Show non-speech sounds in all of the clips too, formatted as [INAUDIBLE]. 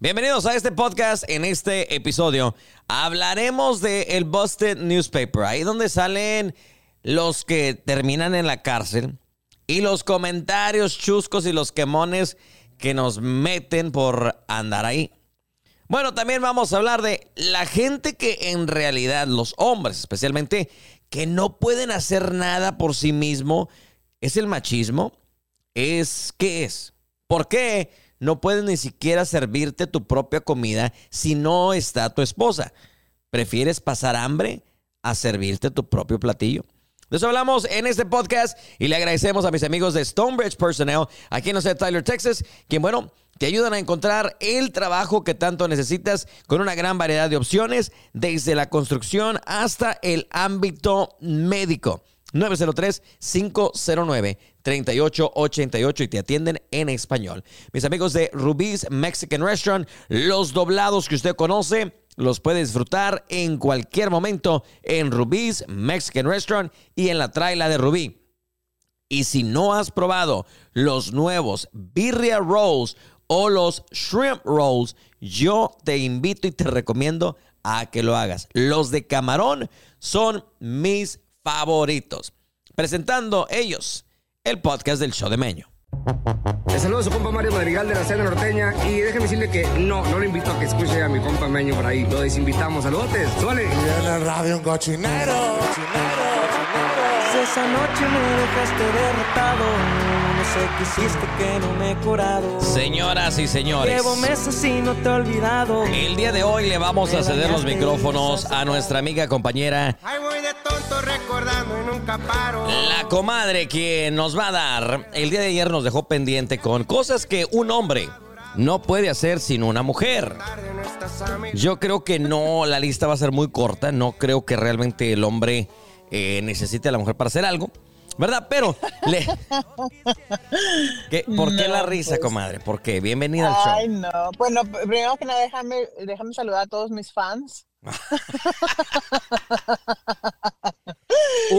Bienvenidos a este podcast. En este episodio hablaremos de el Busted Newspaper, ahí donde salen los que terminan en la cárcel y los comentarios chuscos y los quemones que nos meten por andar ahí. Bueno, también vamos a hablar de la gente que en realidad, los hombres especialmente, que no pueden hacer nada por sí mismo. ¿Es el machismo? ¿Es qué es? ¿Por qué? No puedes ni siquiera servirte tu propia comida si no está tu esposa. ¿Prefieres pasar hambre a servirte tu propio platillo? De eso hablamos en este podcast y le agradecemos a mis amigos de Stonebridge Personnel, aquí en la Tyler, Texas, quien, bueno, te ayudan a encontrar el trabajo que tanto necesitas con una gran variedad de opciones, desde la construcción hasta el ámbito médico. 903-509-3888 y te atienden en español. Mis amigos de Rubí's Mexican Restaurant, los doblados que usted conoce, los puede disfrutar en cualquier momento en Rubí's Mexican Restaurant y en la traila de Rubí. Y si no has probado los nuevos Birria Rolls o los Shrimp Rolls, yo te invito y te recomiendo a que lo hagas. Los de camarón son mis favoritos. Presentando ellos el podcast del show de Meño. Les saludo a su compa Mario Madrigal de la Cena Norteña y déjeme decirle que no, no le invito a que escuche a mi compa Meño por ahí. Lo desinvitamos. Saludos, suele. Y en el radio un cochinero, cochinero, cochinero. Esa noche me dejaste derrotado. No sé qué hiciste que no me he curado. Señoras y señores. Llevo meses y no te he olvidado. El día de hoy le vamos a ceder los micrófonos a nuestra amiga compañera. Ay, voy de tonto nunca paro. La comadre quien nos va a dar. El día de ayer nos dejó pendiente con cosas que un hombre no puede hacer sin una mujer. Yo creo que no, la lista va a ser muy corta. No creo que realmente el hombre eh, necesite a la mujer para hacer algo. ¿Verdad? Pero, le... [LAUGHS] ¿Qué? ¿por qué la risa, pues. comadre? ¿Por qué? Bienvenida al show. Ay, no. Bueno, primero que nada, déjame, déjame saludar a todos mis fans. [LAUGHS]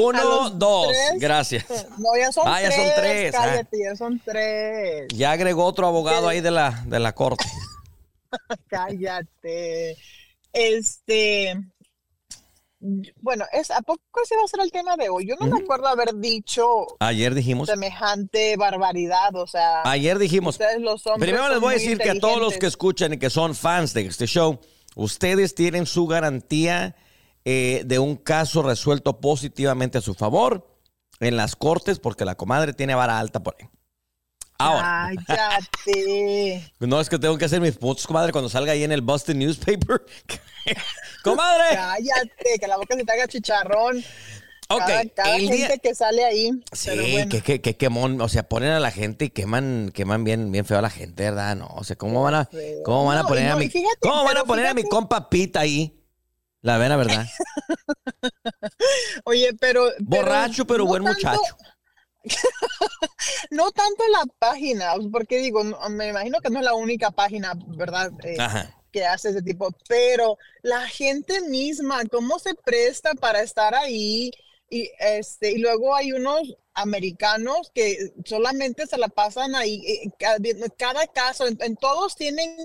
Uno, dos. tres. Gracias. No, ya son Ah, ya tres. son tres, ah. Cállate, ya son tres. Ya agregó otro abogado ahí de la, de la corte. [LAUGHS] Cállate. Este. Bueno, es, ¿a poco ese va a ser el tema de hoy? Yo no me acuerdo haber dicho Ayer dijimos. semejante barbaridad, o sea. Ayer dijimos. Ustedes los hombres Primero les voy a decir que a todos los que escuchan y que son fans de este show, ustedes tienen su garantía eh, de un caso resuelto positivamente a su favor en las cortes, porque la comadre tiene vara alta por ahí. Ahora, Cállate. [LAUGHS] no es que tengo que hacer mis puntos, comadre, cuando salga ahí en el Boston Newspaper. [LAUGHS] comadre. Cállate, que la boca se te haga chicharrón. Ok, cada cada el gente día- que sale ahí. Sí, bueno. que, que, que quemón, o sea, ponen a la gente y queman, queman bien, bien feo a la gente, ¿verdad? No, o sea, ¿cómo van a, feo. cómo van a No, poner a mi, fíjate, cómo van a poner a mi compa Pita ahí? La vera, ¿verdad? [LAUGHS] Oye, pero. Borracho, pero no buen tanto- muchacho. [LAUGHS] No tanto la página, porque digo, me imagino que no es la única página, ¿verdad? Eh, Ajá. que hace ese tipo, pero la gente misma, cómo se presta para estar ahí y este y luego hay unos americanos que solamente se la pasan ahí eh, cada, caso, en, en todos tienen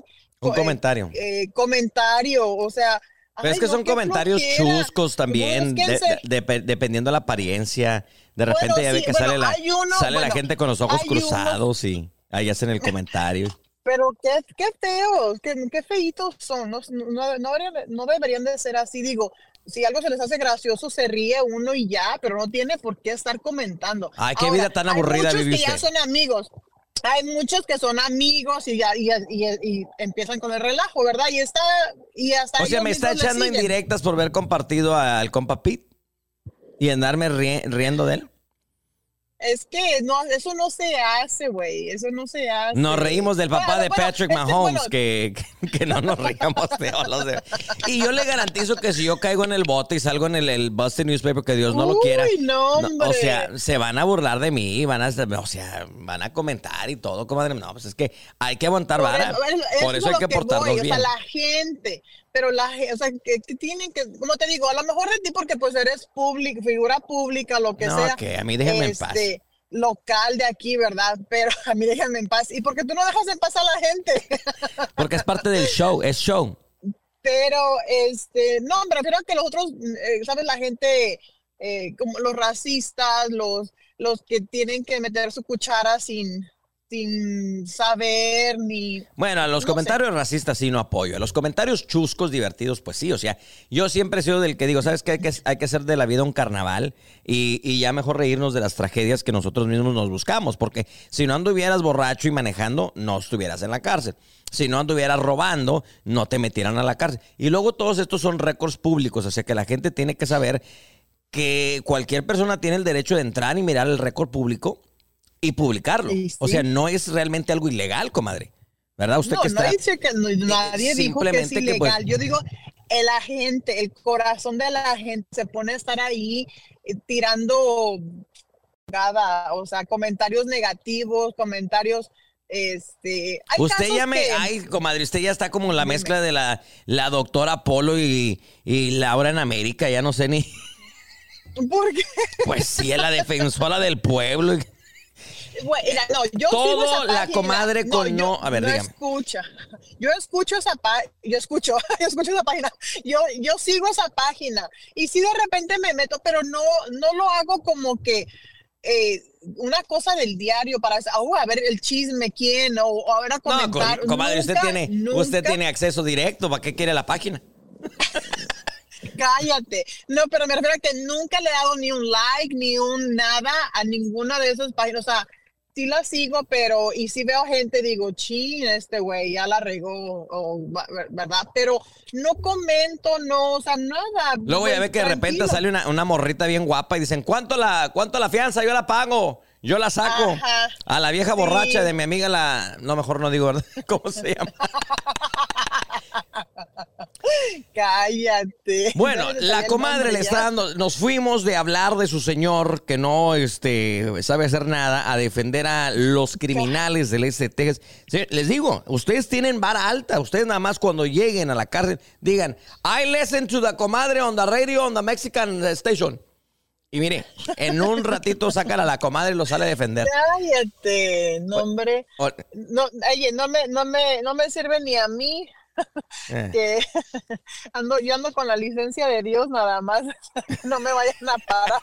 Un eh, comentario. eh, comentario, o sea, Pero es que no, son comentarios flojera. chuscos también, de- Búsquense. de- de- dependiendo de la apariencia. De Bueno, repente ya ve sí, que bueno, sale, la, uno- sale la gente con los ojos hay uno- cruzados y ahí hacen el comentario. [LAUGHS] Pero qué, qué feos, qué, qué feitos son, no, no, no deberían, no deberían de ser así, digo, si algo se les hace gracioso, se ríe uno y ya, pero no tiene por qué estar comentando. Ay, qué vida tan aburrida hay muchos que ya son amigos, hay muchos que son amigos y ya y, y- y empiezan con el relajo, ¿verdad? Y está, y hasta O sea, me está echando indirectas por ver compartido al compa Pete y andarme rie- riendo de él. Es que no, eso no se hace, güey, eso no se hace. Nos reímos del papá Bueno, de bueno, Patrick este, Mahomes, bueno, que, que no nos reíamos de los de- Y yo le garantizo que si yo caigo en el bote y salgo en el, el Busted Newspaper, que Dios no lo quiera. no, o hombre. sea, se van a burlar de mí, van a, o sea, van a comentar y todo, comadre. No, pues es que hay que aguantar Por vara. eso- es- Por es eso hay lo que portarnos voy, bien. O sea, la gente, pero la gente, o sea, que, que tienen que, como te digo, a lo mejor de ti porque pues eres público, figura pública, lo que No, sea. que a mí déjenme en paz. este, local de aquí, ¿verdad? Pero [LAUGHS] a mí déjenme en paz. ¿Y por qué tú no dejas en paz a la gente? [LAUGHS] Porque es parte del show, es show. Pero, este, no, me refiero a que los otros, eh, ¿sabes? La gente, eh, como los racistas, los, los que tienen que meter su cuchara sin, sin saber ni... Bueno, a los No sé. comentarios racistas sí no apoyo. A los comentarios chuscos, divertidos, pues sí. O sea, yo siempre he sido del que digo, ¿sabes qué? Hay que, hay que hacer de la vida un carnaval y, y ya mejor reírnos de las tragedias que nosotros mismos nos buscamos. Porque si no anduvieras borracho y manejando, no estuvieras en la cárcel. Si no anduvieras robando, no te metieran a la cárcel. Y luego todos estos son récords públicos. O sea que la gente tiene que saber que cualquier persona tiene el derecho de entrar y mirar el récord público y publicarlo. Sí. O sea, no es realmente algo ilegal, comadre. ¿Verdad? Usted no, que no está. dice que no- nadie dijo que es simplemente que, pues- ilegal. Yo digo, el agente, el corazón de la gente se pone a estar ahí eh, tirando nada, o sea, comentarios negativos, comentarios, este, hay Usted ya me. que- Ay, comadre, usted ya está como la mezcla de la, la doctora Polo y, y Laura en América, ya no sé ni. ¿Por qué? Pues sí, es la defensora del pueblo. Bueno, mira, no, yo Todo la página. comadre con yo- no- a ver, no dígame. escucha. Yo escucho esa página, yo escucho, [LAUGHS] yo escucho esa página. Yo, yo sigo esa página y si de repente me meto, pero no, no lo hago como que eh, una cosa del diario para oh, a ver el chisme quién o, o a ver a No, comentar. co- comadre, usted tiene, nunca- usted tiene acceso directo. ¿Para qué quiere la página? Cállate. No, pero me refiero a que nunca le he dado ni un like, ni un nada a ninguna de esas páginas. O sea, sí la sigo, pero, y si veo gente, digo, chin, este güey ya la regó, o, va- ¿verdad? Pero no comento, no, o sea, nada. Luego ya güey, ve que de repente sale una, una morrita bien guapa y dicen, ¿cuánto la, ¿cuánto la fianza? Yo la pago. Yo la saco. Ajá. A la vieja Sí. borracha de mi amiga la... No, mejor no digo, ¿verdad? [LAUGHS] ¿Cómo se llama? [LAUGHS] Cállate. Bueno, la comadre le está dando, nos fuimos de hablar de su señor que no este, sabe hacer nada a defender a los criminales del ST. Sí, les digo, ustedes tienen vara alta, ustedes nada más cuando lleguen a la cárcel digan, I listen to the comadre on the radio on the Mexican station. Y mire, en un ratito sacan a la comadre y lo sale a defender. Cállate, no, hombre. No, oye, no me, no me, no me sirve ni a mí eh. que [LAUGHS] ando, yo ando con la licencia de Dios nada más. [LAUGHS] No me vayan a parar.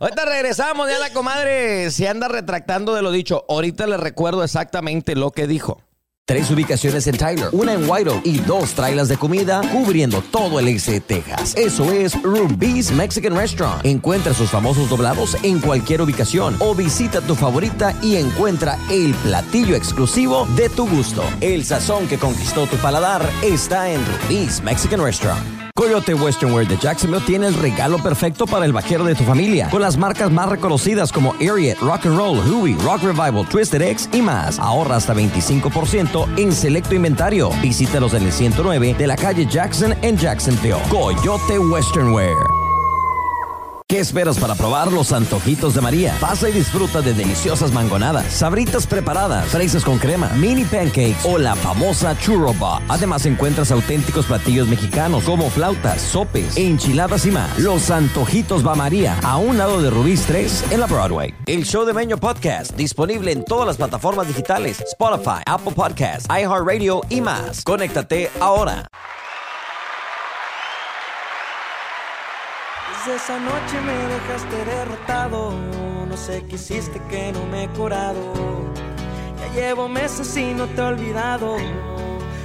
Ahorita regresamos, ya la comadre se anda retractando de lo dicho. Ahorita le recuerdo exactamente lo que dijo. Tres ubicaciones en Tyler, una en White Oak y dos trailers de comida cubriendo todo el este de Texas. Eso es Ruby's Mexican Restaurant. Encuentra sus famosos doblados en cualquier ubicación o visita tu favorita y encuentra el platillo exclusivo de tu gusto. El sazón que conquistó tu paladar está en Ruby's Mexican Restaurant. Coyote Western Wear de Jacksonville tiene el regalo perfecto para el vaquero de tu familia, con las marcas más reconocidas como Ariat, Rock and Roll, Huey, Rock Revival, Twisted X y más. Ahorra hasta 25% en selecto inventario. Visítalos en el 109 de la calle Jackson en Jacksonville. Coyote Western Wear. ¿Qué esperas para probar los antojitos de María? Pasa y disfruta de deliciosas mangonadas, sabritas preparadas, fresas con crema, mini pancakes o la famosa churro bar. Además encuentras auténticos platillos mexicanos como flautas, sopes, enchiladas y más. Los antojitos va María, a un lado de Rubí's 3 en la Broadway. El show de Meño Podcast, disponible en todas las plataformas digitales, Spotify, Apple Podcasts, iHeartRadio y más. Conéctate ahora. Desde esa noche me dejaste derrotado. No sé qué hiciste que no me he curado. Ya llevo meses y no te he olvidado.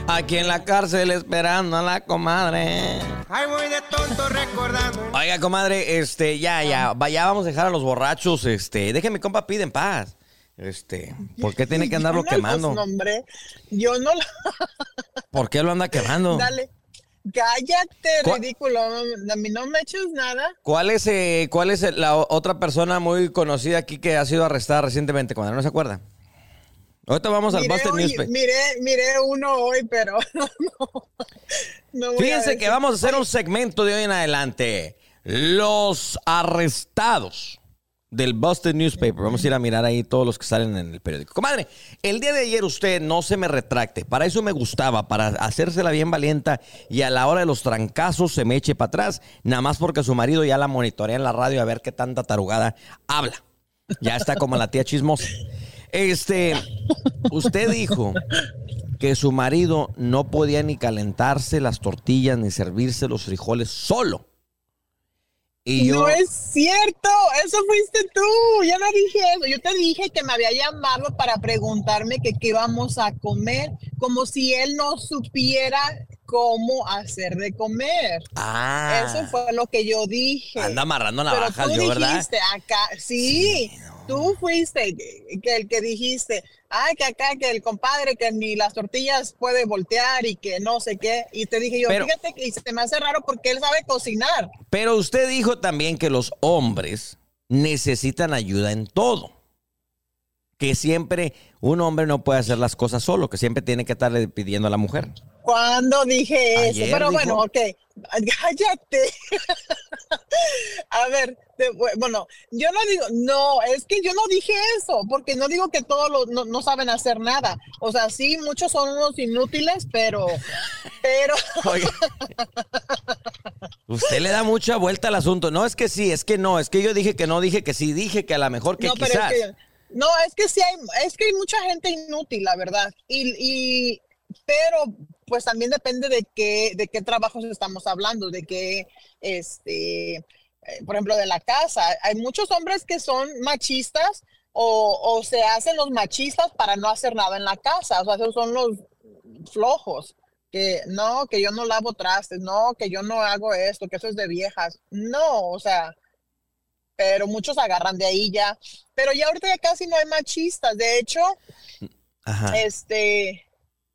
Aquí en la cárcel esperando a la comadre. Ay, voy de tonto recordando. Oiga, comadre, este, ya, ya, va- ya vamos a dejar a los borrachos, este, déjeme compa pide en paz. Este, ¿por qué tiene que andarlo [LAUGHS] Yo no quemando? los nombré. Yo no lo. ¿Por qué lo anda quemando? Dale. Cállate, ¿Cuál- ridículo. A mí no me eches nada. ¿Cuál es, eh, cuál es la otra persona muy conocida aquí que ha sido arrestada recientemente, comadre? ¿No se acuerda? Ahorita vamos al Miré, Busted hoy- Newspaper. miré, miré uno hoy, pero [LAUGHS] no. no voy a Fíjense que vamos a hacer un segmento de hoy en adelante. Los arrestados del Busted Newspaper. Vamos a ir a mirar ahí todos los que salen en el periódico. Comadre, el día de ayer usted no se me retracte. Para eso me gustaba, para hacérsela bien valienta y a la hora de los trancazos se me eche para atrás, nada más porque su marido ya la monitorea en la radio a ver qué tanta tarugada habla. Ya está como la tía chismosa. Este, usted dijo que su marido no podía ni calentarse las tortillas ni servirse los frijoles solo. Y yo, No es cierto, eso fuiste tú. Yo no dije eso. Yo te dije que me había llamado para preguntarme que qué íbamos a comer, como si él no supiera cómo hacer de comer. ah, Eso fue lo que yo dije. anda amarrando Pero navajas tú yo, ¿verdad? dijiste acá, sí, tú fuiste que, que el que dijiste, ay, que acá, que el compadre, que ni las tortillas puede voltear y que no sé qué. Y te dije yo, Pero- fíjate que se me hace raro porque él sabe cocinar. Pero usted dijo también que los hombres necesitan ayuda en todo. Que siempre un hombre no puede hacer las cosas solo, que siempre tiene que estarle pidiendo a la mujer. Cuando dije Ayer eso, pero dijo. bueno, ok, [LAUGHS] cállate. A ver, bueno, yo no digo, no, es que yo no dije eso, porque no digo que todos los, no, no saben hacer nada. O sea, sí, muchos son unos inútiles, pero, pero, [LAUGHS] Oiga. Usted le da mucha vuelta al asunto. No es que sí, es que no, es que yo dije que no, dije que sí, dije que a lo mejor que no, pero quizás. es que, no, es que sí hay, es que hay mucha gente inútil, la verdad. Y, y, pero, pues también depende de qué, de qué trabajos estamos hablando, de qué, este, eh, por ejemplo, de la casa. Hay muchos hombres que son machistas o, o se hacen los machistas para no hacer nada en la casa. O sea, esos son los flojos. Que no, que yo no lavo trastes, no, que yo no hago esto, que eso es de viejas. No, o sea, pero muchos agarran de ahí ya. Pero ya ahorita ya casi no hay machistas. De hecho, Ajá. este,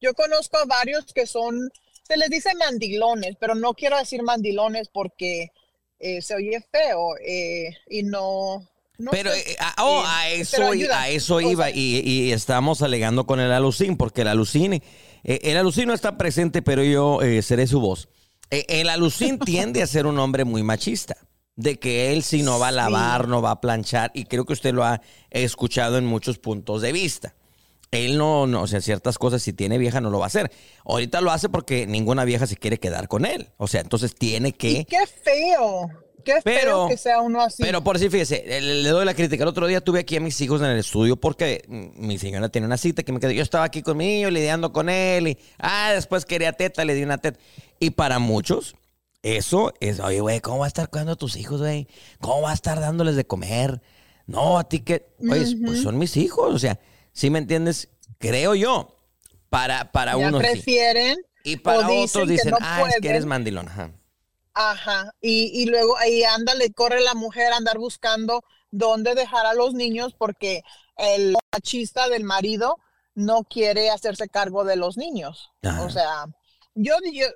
yo conozco a varios que son, se les dice mandilones, pero no quiero decir mandilones porque eh, se oye feo eh, y no. no Pero sé, eh, a, oh, eh, a pero eso, ayuda. a eso iba y, y estamos alegando con el alucín, porque el alucín, eh, el alucín no está presente, pero yo eh, seré su voz. El alucín [LAUGHS] tiende a ser un hombre muy machista, de que él sí no va a lavar, no va a planchar, y creo que usted lo ha escuchado en muchos puntos de vista. Él no, no, o sea, ciertas cosas, si tiene vieja, no lo va a hacer. Ahorita lo hace porque ninguna vieja se quiere quedar con él. O sea, entonces tiene que... y qué feo, qué Pero- feo que sea uno así. Pero por si fíjese, le, le doy la crítica. El otro día tuve aquí a mis hijos en el estudio porque mi señora tenía una cita que me quedé. Yo estaba aquí con mi niño lidiando con él y, ah, después quería teta, le di una teta. Y para muchos, eso es, oye, güey, ¿cómo va a estar cuidando a tus hijos, güey? ¿Cómo va a estar dándoles de comer? No, a ti que, oye, pues son mis hijos. O sea, ¿sí me entiendes? Creo yo. Para, para ya unos sí. prefieren Y para dicen otros dicen, no ah, es que pueden". eres mandilón. Ajá. Ajá, y, y luego ahí anda, le corre la mujer a andar buscando dónde dejar a los niños porque el machista del marido no quiere hacerse cargo de los niños. Ajá. O sea, yo, yo,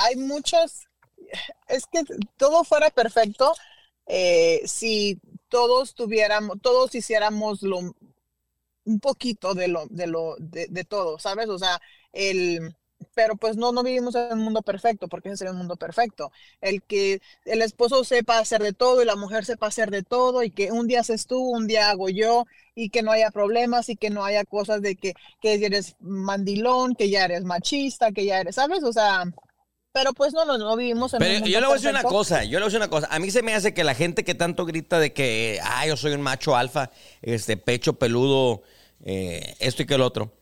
hay muchos, es que todo fuera perfecto eh, si todos tuviéramos, todos hiciéramos lo, un poquito de lo, de lo, de, todo, ¿sabes? O sea, el, pero pues no, no vivimos en un mundo perfecto, porque ese sería un mundo perfecto. El que el esposo sepa hacer de todo y la mujer sepa hacer de todo y que un día haces tú, un día hago yo y que no haya problemas y que no haya cosas de que, que eres mandilón, que ya eres machista, que ya eres, ¿sabes? O sea, pero pues no, no, no vivimos en un Pero mundo yo le voy a decir una cosa, yo le voy a decir una cosa. A mí se me hace que la gente que tanto grita de que, ah, yo soy un macho alfa, este, pecho peludo, eh, esto y que el otro.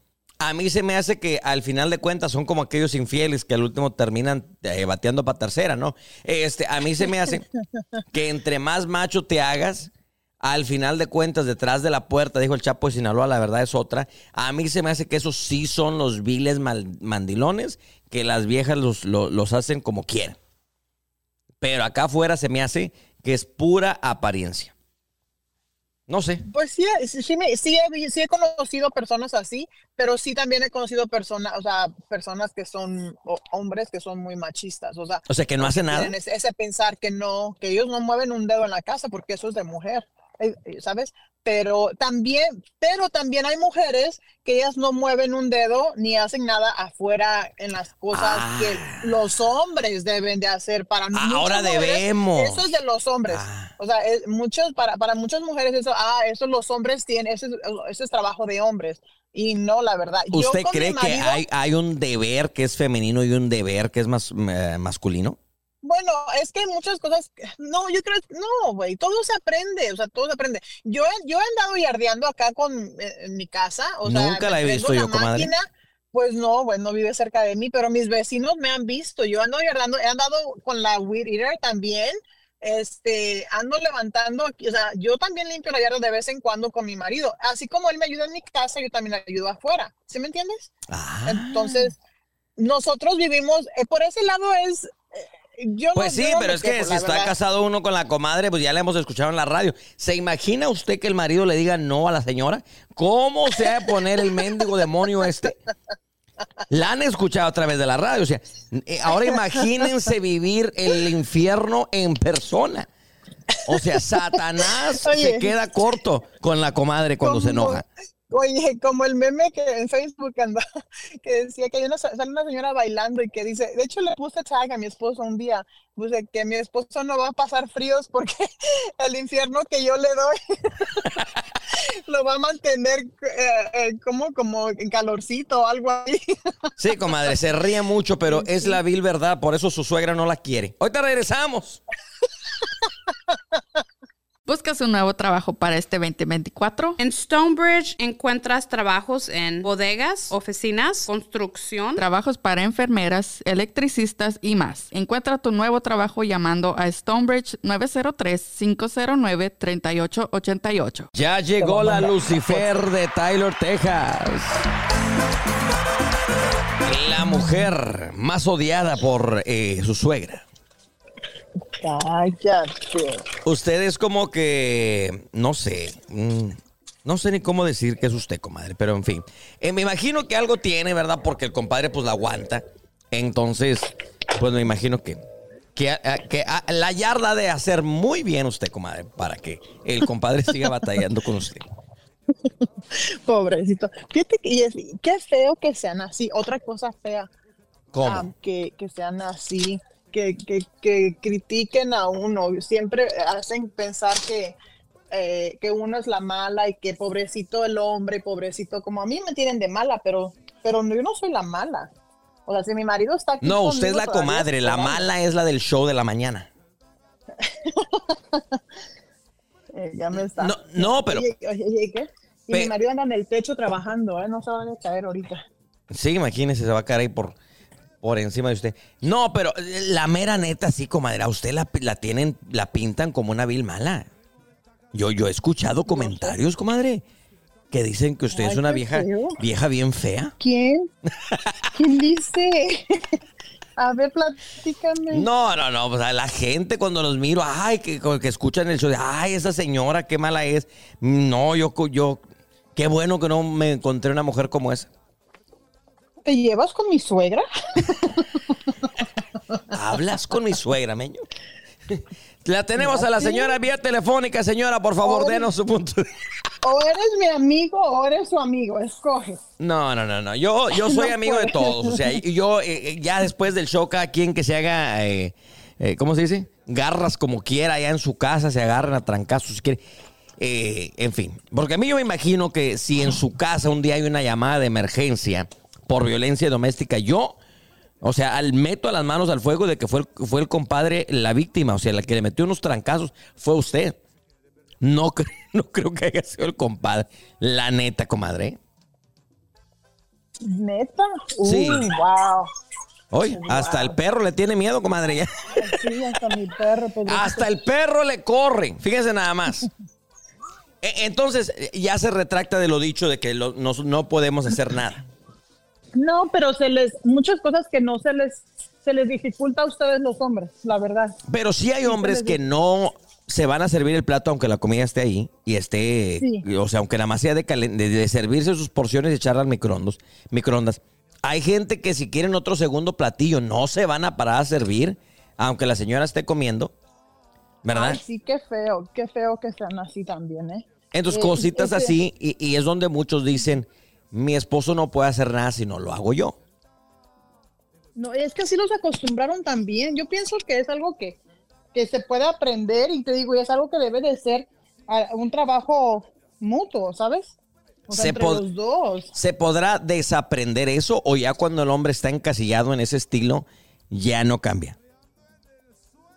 A mí se me hace que al final de cuentas son como aquellos infieles que al último terminan eh, bateando para tercera, ¿no? Este, a mí se me hace [LAUGHS] que entre más macho te hagas, al final de cuentas, detrás de la puerta, dijo el Chapo de Sinaloa, la verdad es otra. A mí se me hace que esos sí son los viles mal- mandilones, que las viejas los, lo- los hacen como quieren. Pero acá afuera se me hace que es pura apariencia. No sé. Pues sí, sí, sí, me- sí he, vi- sí he conocido personas así, pero sí también he conocido personas, o sea, personas que son o- hombres que son muy machistas, o sea, O sea, que no hace nada. ese, ese pensar que no, que ellos no mueven un dedo en la casa porque eso es de mujer, ¿sabes? Pero también, pero también hay mujeres que ellas no mueven un dedo ni hacen nada afuera en las cosas Ah. que los hombres deben de hacer para muchas ahora mujeres, debemos. Eso es de los hombres. Ah. O sea, es- muchos, para, para muchas mujeres eso, ah, eso los hombres tienen, ese, es- ese es trabajo de hombres. Y no, la verdad. ¿Usted cree que hay, hay un deber que es femenino y un deber que es más, eh, masculino? Bueno, es que muchas cosas, no, yo creo, no, güey, todo se aprende, o sea, todo se aprende. Yo, yo he andado yardeando acá con, eh, en mi casa, o sea, Nunca la he visto yo, comadre. máquina, Pues no, bueno, no vive cerca de mí, pero mis vecinos me han visto. Yo ando yardeando, he andado con la weed eater también, este, ando levantando, o sea, yo también limpio la yarda de vez en cuando con mi marido. Así como él me ayuda en mi casa, yo también le ayudo afuera. ¿Sí me entiendes? Ah. Entonces, nosotros vivimos, eh, por ese lado es, yo Pues no- sí, yo pero es que si la está verdad. casado uno con la comadre, pues ya le hemos escuchado en la radio. ¿Se imagina usted que el marido le diga no a la señora? ¿Cómo se ha de poner el mendigo demonio este? La han escuchado a través de la radio. O sea, eh, ahora imagínense vivir el infierno en persona. O sea, Satanás [LAUGHS] se queda corto con la comadre cuando se enoja. Oye, como el meme que en Facebook anda, [LAUGHS] que decía que hay una, sale una señora bailando y que dice, de hecho le puse tag a mi esposo un día, puse que mi esposo no va a pasar fríos porque [LAUGHS] el infierno que yo le doy [LAUGHS] lo va a mantener eh, eh, como, como en calorcito o algo así. Sí, comadre, se ríe mucho, pero es la vil verdad, por eso su suegra no la quiere. Ahorita regresamos. ¿Buscas un nuevo trabajo para este 2024? En Stonebridge encuentras trabajos en bodegas, oficinas, construcción. Trabajos para enfermeras, electricistas y más. Encuentra tu nuevo trabajo llamando a Stonebridge 903-509-3888. Ya llegó la Lucifer de Tyler, Texas. La mujer más odiada por eh, su suegra. Cállate. Usted es como que, no sé, mm, no sé ni cómo decir que es usted, comadre, pero en fin. Eh, me imagino que algo tiene, ¿verdad? Porque el compadre pues la aguanta. Entonces, pues me imagino que, que, la yarda de hacer muy bien usted, comadre, para que el compadre siga [LAUGHS] batallando con usted. Pobrecito. Fíjate que qué feo que sean así. Otra cosa fea. ¿Cómo? ah, que, que sean así, que, que, que critiquen a uno, siempre hacen pensar que, eh, que uno es la mala y que pobrecito el hombre, pobrecito, como a mí me tienen de mala, pero, pero yo no soy la mala. O sea, si mi marido está aquí. No, usted es la comadre, la mala es la del show de la mañana. [LAUGHS] Eh, ya me está. No, no, pero- Oye, oye, oye, ¿qué? Y Pe- mi marido anda en el techo trabajando, ¿eh? No se va a caer ahorita. Sí, imagínese, se va a caer ahí por, por encima de usted. No, pero eh, la mera neta, sí, comadre, a usted la, la tienen, la pintan como una vil mala. Yo, yo he escuchado comentarios, comadre, que dicen que usted es una vieja, feo. vieja bien fea. ¿Quién? ¿Quién dice? [LAUGHS] A ver, platícame. No, no, no, pues a la gente cuando los miro, ay, que, que escuchan el show de, ay, esa señora, qué mala es. No, yo, yo, qué bueno que no me encontré una mujer como esa. ¿Te llevas con mi suegra? Hablas con mi suegra, meño. La tenemos a la señora vía telefónica, señora, por favor, denos su punto. de- O eres mi amigo o eres su amigo, escoge. No, no, no, no. Yo, yo [LAUGHS] soy No amigo de todos. O sea, yo eh, eh, ya después del show, cada quien que se haga, eh, eh, ¿cómo se dice? Garras como quiera, allá en su casa, se agarran a trancazos si quiere. Eh, en fin, porque a mí yo me imagino que si en su casa un día hay una llamada de emergencia por violencia doméstica, yo, o sea, al meto las manos al fuego de que fue el, fue el compadre la víctima, o sea, la que le metió unos trancazos fue usted. No, [LAUGHS] cre- no creo que haya sido el compadre. La neta, comadre. ¿Neta? Sí. Uy, wow. Oye, hasta el perro le tiene miedo, comadre. ya. Sí, hasta mi perro. pues, [LAUGHS] Hasta el perro le corre. Fíjense nada más. E- Entonces, ya se retracta de lo dicho de que lo- no, no podemos hacer nada. No, pero se les, muchas cosas que no se les, se les dificulta a ustedes los hombres, la verdad. Pero sí hay hombres que no se van a servir el plato aunque la comida esté ahí y esté, Sí. o sea, aunque nada más sea de, de- de servirse sus porciones y echarlas al microondas, microondas. Hay gente que si quieren otro segundo platillo no se van a parar a servir aunque la señora esté comiendo, ¿verdad? Ay, sí, qué feo, qué feo que sean así también, ¿eh? Entonces, Eh, cositas ese- así, y, y es donde muchos dicen, mi esposo no puede hacer nada si no lo hago yo. No, es que así los acostumbraron también. Yo pienso que es algo que, que se puede aprender y te digo, y es algo que debe de ser un trabajo mutuo, ¿sabes? O sea, Se entre los dos. ¿Se podrá desaprender eso o ya cuando el hombre está encasillado en ese estilo, ya no cambia?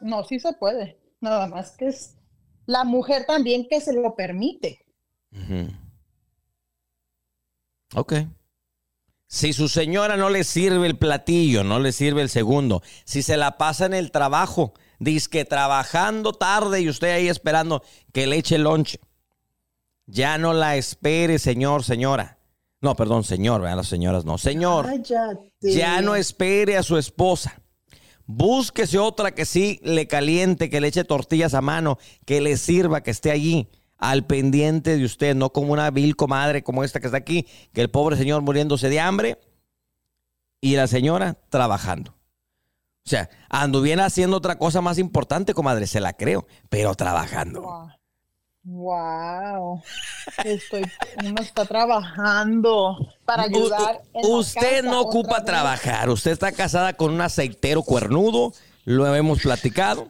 No, sí se puede. Nada más que es la mujer también que se lo permite. Ok. Si su señora no le sirve el platillo, no le sirve el segundo, si se la pasa en el trabajo, dice que trabajando tarde y usted ahí esperando que le eche lonche, ya no la espere, señor, señora. No, perdón, señor, vean las señoras, no, señor. Cállate. Ya no espere a su esposa. Búsquese otra que sí le caliente, que le eche tortillas a mano, que le sirva, que esté allí al pendiente de usted, no como una vil comadre como esta que está aquí, que el pobre señor muriéndose de hambre y la señora trabajando. O sea, anduviera haciendo otra cosa más importante, comadre, se la creo, pero trabajando. Wow. Wow. Estoy, uno está trabajando para ayudar. en la Usted casa no ocupa vez. trabajar. Usted está casada con un aceitero cuernudo. Lo hemos platicado.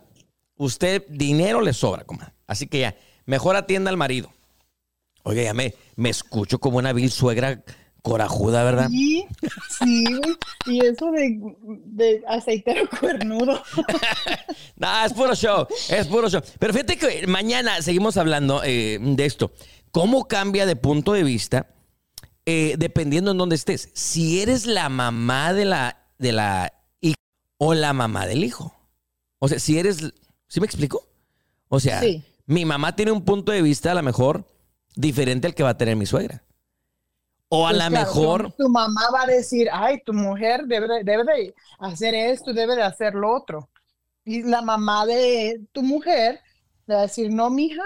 Usted dinero le sobra, comadre. Así que ya, mejor atienda al marido. Oiga, ya me, me escucho como una vil suegra corajuda, ¿verdad? Sí, sí. Y eso de, de aceitero cuernudo. [LAUGHS] No, es puro show, es puro show. Pero fíjate que mañana seguimos hablando eh, de esto. ¿Cómo cambia de punto de vista eh, dependiendo en dónde estés? Si eres la mamá de la, de la hija o la mamá del hijo. O sea, si eres... ¿Sí me explico? O sea, Sí. Mi mamá tiene un punto de vista a lo mejor diferente al que va a tener mi suegra. O a Pues lo claro, mejor... Tu, tu mamá va a decir, ay, tu mujer debe de, debe de hacer esto, debe de hacer lo otro. Y la mamá de tu mujer le va a decir, no, mija.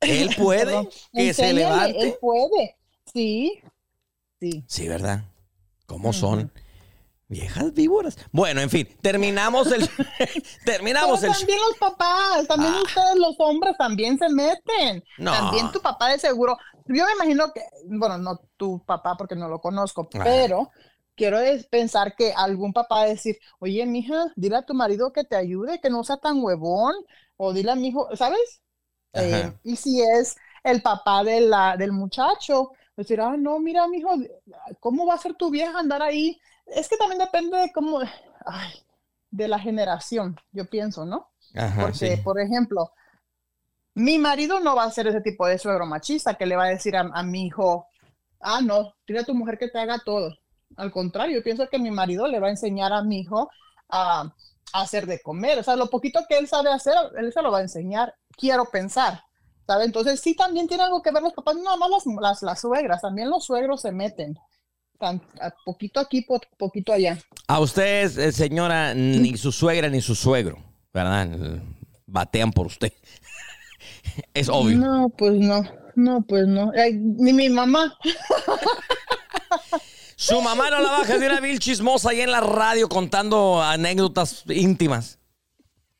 Él [LAUGHS] puede Perdón, que se levante. Él puede. Sí, sí. Sí, ¿verdad? ¿Cómo son? Viejas víboras. Bueno, en fin, terminamos el [LAUGHS] [LAUGHS] terminamos Pero el también los papás, también Ah. ustedes los hombres también se meten. No. También tu papá de seguro. Yo me imagino que, bueno, no tu papá porque no lo conozco, Ajá. pero quiero pensar que algún papá decir, oye, mija, dile a tu marido que te ayude, que no sea tan huevón, o dile a mi hijo, ¿sabes? Eh, y si es el papá de la, del muchacho, decir, ah, no, mira, mijo, ¿cómo va a ser tu vieja andar ahí? Es que también depende de cómo, ay, de la generación, yo pienso, ¿no? Ajá, Porque, sí. por ejemplo, mi marido no va a ser ese tipo de suegro machista que le va a decir a, a mi hijo, ah, no, dile a tu mujer que te haga todo. Al contrario, yo pienso que mi marido le va a enseñar a mi hijo a, a hacer de comer. O sea, lo poquito que él sabe hacer, él se lo va a enseñar. Quiero pensar. ¿Sabe? Entonces, sí, también tiene algo que ver los papás, no más las, las, las suegras, también los suegros se meten. Tan, a poquito aquí, po- poquito allá. A usted, eh, señora, ni su suegra ni su suegro, ¿verdad? Batean por usted. [LAUGHS] Es obvio. No, pues no, no, pues no. Ay, ni mi mamá. Su mamá no la baja de una vil chismosa ahí en la radio contando anécdotas íntimas.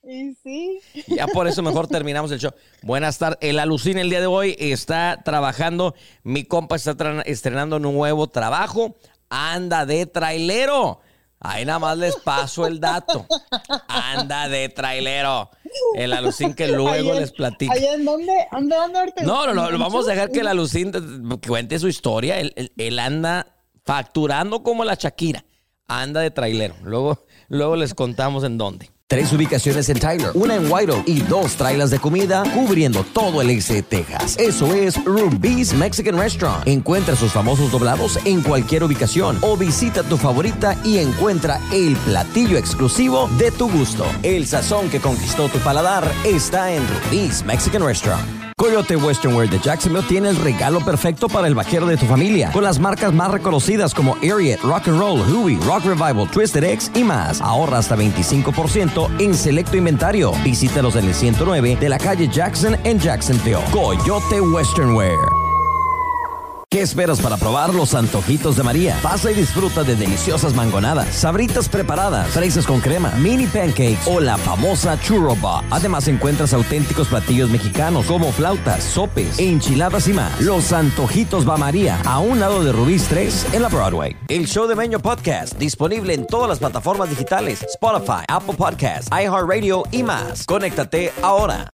Y sí. Ya por eso mejor terminamos el show. Buenas tardes. El Alucina el día de hoy está trabajando. Mi compa está estrenando un nuevo trabajo. Anda de trailero. Ahí nada más les paso el dato. Anda de trailero. El Alucín que luego en- les platica. en dónde, ¿dónde, dónde? No, no, no, ¿En vamos a dejar que el? Alucín te- cuente su historia. Él, él- él anda facturando como la Shakira. Anda de trailero. Luego, luego les contamos en dónde. Tres ubicaciones en Tyler, una en White y dos trailers de comida cubriendo todo el este de Texas. Eso es Ruby's Mexican Restaurant. Encuentra sus famosos doblados en cualquier ubicación o visita tu favorita y encuentra el platillo exclusivo de tu gusto. El sazón que conquistó tu paladar está en Ruby's Mexican Restaurant. Coyote Western Wear de Jacksonville tiene el regalo perfecto para el vaquero de tu familia, con las marcas más reconocidas como Ariat, Rock and Roll, Huey, Rock Revival, Twisted X y más. Ahorra hasta 25% en selecto inventario. Visítalos en el 109 de la calle Jackson en Jacksonville. Coyote Western Wear. ¿Qué esperas para probar los antojitos de María? Pasa y disfruta de deliciosas mangonadas, sabritas preparadas, fresas con crema, mini pancakes o la famosa churro bar. Además encuentras auténticos platillos mexicanos como flautas, sopes, enchiladas y más. Los antojitos va María, a un lado de Rubí's 3 en la Broadway. El show de Meño Podcast, disponible en todas las plataformas digitales, Spotify, Apple Podcasts, iHeartRadio y más. Conéctate ahora.